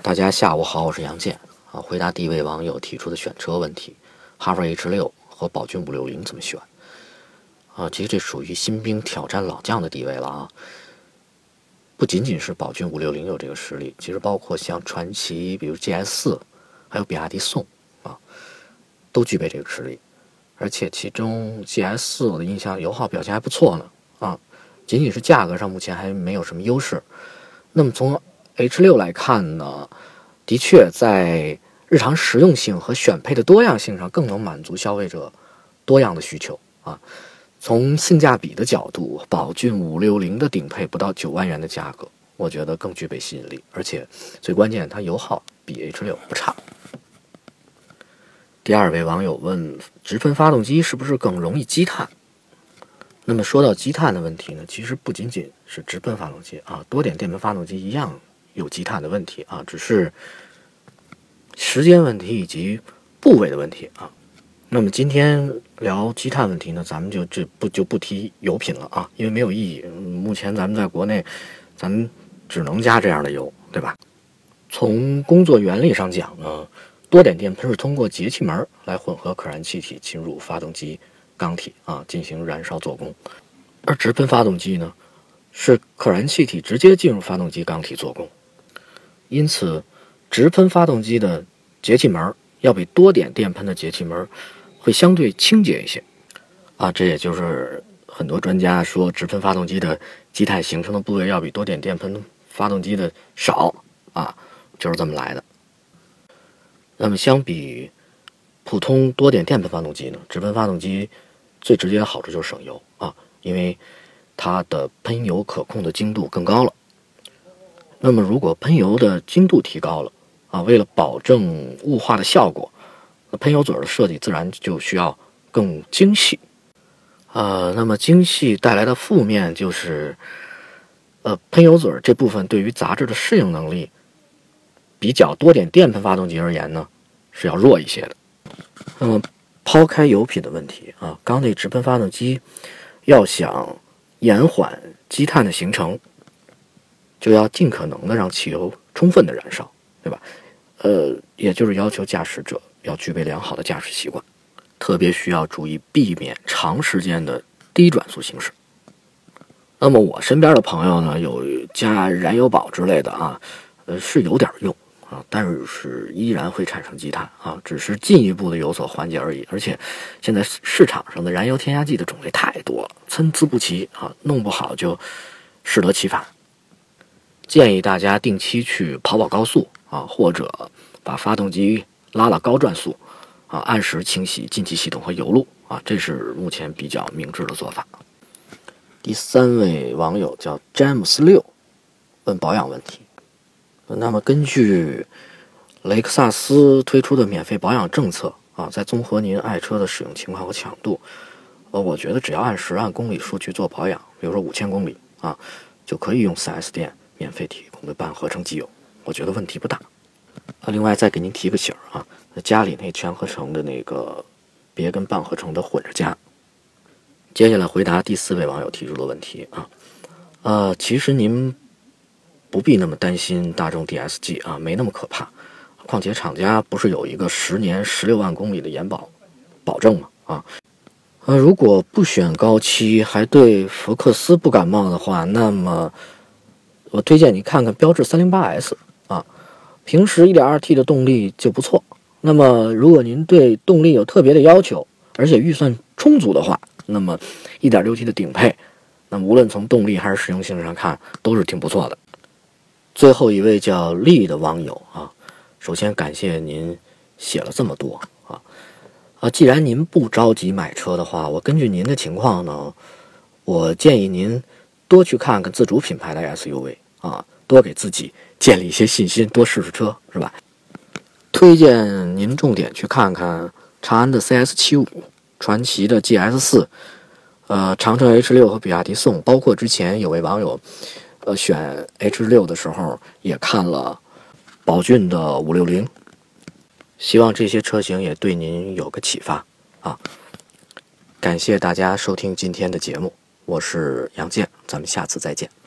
大家下午好，我是杨健啊。回答第一位网友提出的选车问题，哈弗 H 六和宝骏五六零怎么选？啊，其实这属于新兵挑战老将的地位了啊。不仅仅是宝骏五六零有这个实力，其实包括像传祺，比如 GS 四，还有比亚迪宋啊，都具备这个实力。而且其中 GS 四我的印象油耗表现还不错呢啊，仅仅是价格上目前还没有什么优势。那么从 H 六来看呢，的确在日常实用性和选配的多样性上更能满足消费者多样的需求啊。从性价比的角度，宝骏五六零的顶配不到九万元的价格，我觉得更具备吸引力，而且最关键，它油耗比 H 六不差。第二位网友问：直喷发动机是不是更容易积碳？那么说到积碳的问题呢，其实不仅仅是直喷发动机啊，多点电喷发动机一样。有积碳的问题啊，只是时间问题以及部位的问题啊。那么今天聊积碳问题呢，咱们就这不就不提油品了啊，因为没有意义。目前咱们在国内，咱只能加这样的油，对吧？从工作原理上讲呢，多点电喷是通过节气门来混合可燃气体进入发动机缸体啊，进行燃烧做功，而直喷发动机呢，是可燃气体直接进入发动机缸体做功。因此，直喷发动机的节气门要比多点电喷的节气门会相对清洁一些，啊，这也就是很多专家说直喷发动机的积碳形成的部位要比多点电喷发动机的少啊，就是这么来的。那么，相比普通多点电喷发动机呢，直喷发动机最直接的好处就是省油啊，因为它的喷油可控的精度更高了。那么，如果喷油的精度提高了，啊，为了保证雾化的效果，那喷油嘴的设计自然就需要更精细。呃，那么精细带来的负面就是，呃，喷油嘴这部分对于杂质的适应能力，比较多点电喷发动机而言呢，是要弱一些的。那么，抛开油品的问题啊，缸内直喷发动机要想延缓积碳的形成。就要尽可能的让汽油充分的燃烧，对吧？呃，也就是要求驾驶者要具备良好的驾驶习惯，特别需要注意避免长时间的低转速行驶。那么我身边的朋友呢，有加燃油宝之类的啊，呃，是有点用啊，但是依然会产生积碳啊，只是进一步的有所缓解而已。而且现在市场上的燃油添加剂的种类太多了，参差不齐啊，弄不好就适得其反。建议大家定期去跑跑高速啊，或者把发动机拉到高转速啊，按时清洗进气系统和油路啊，这是目前比较明智的做法。第三位网友叫詹姆斯六，问保养问题。那么根据雷克萨斯推出的免费保养政策啊，在综合您爱车的使用情况和强度，呃，我觉得只要按时按公里数去做保养，比如说五千公里啊，就可以用 4S 店。免费提供的半合成机油，我觉得问题不大。啊，另外再给您提个醒儿啊，家里那全合成的那个，别跟半合成的混着加。接下来回答第四位网友提出的问题啊，呃，其实您不必那么担心大众 DSG 啊，没那么可怕。况且厂家不是有一个十年十六万公里的延保保证吗？啊，呃，如果不选高七还对福克斯不感冒的话，那么。我推荐你看看标致 308S 啊，平时 1.2T 的动力就不错。那么，如果您对动力有特别的要求，而且预算充足的话，那么 1.6T 的顶配，那无论从动力还是实用性上看，都是挺不错的。最后一位叫丽的网友啊，首先感谢您写了这么多啊啊，既然您不着急买车的话，我根据您的情况呢，我建议您多去看看自主品牌的 SUV。啊，多给自己建立一些信心，多试试车，是吧？推荐您重点去看看长安的 CS 七五、传祺的 GS 四、呃，长城 H 六和比亚迪宋，包括之前有位网友，呃，选 H 六的时候也看了宝骏的五六零，希望这些车型也对您有个启发啊！感谢大家收听今天的节目，我是杨健，咱们下次再见。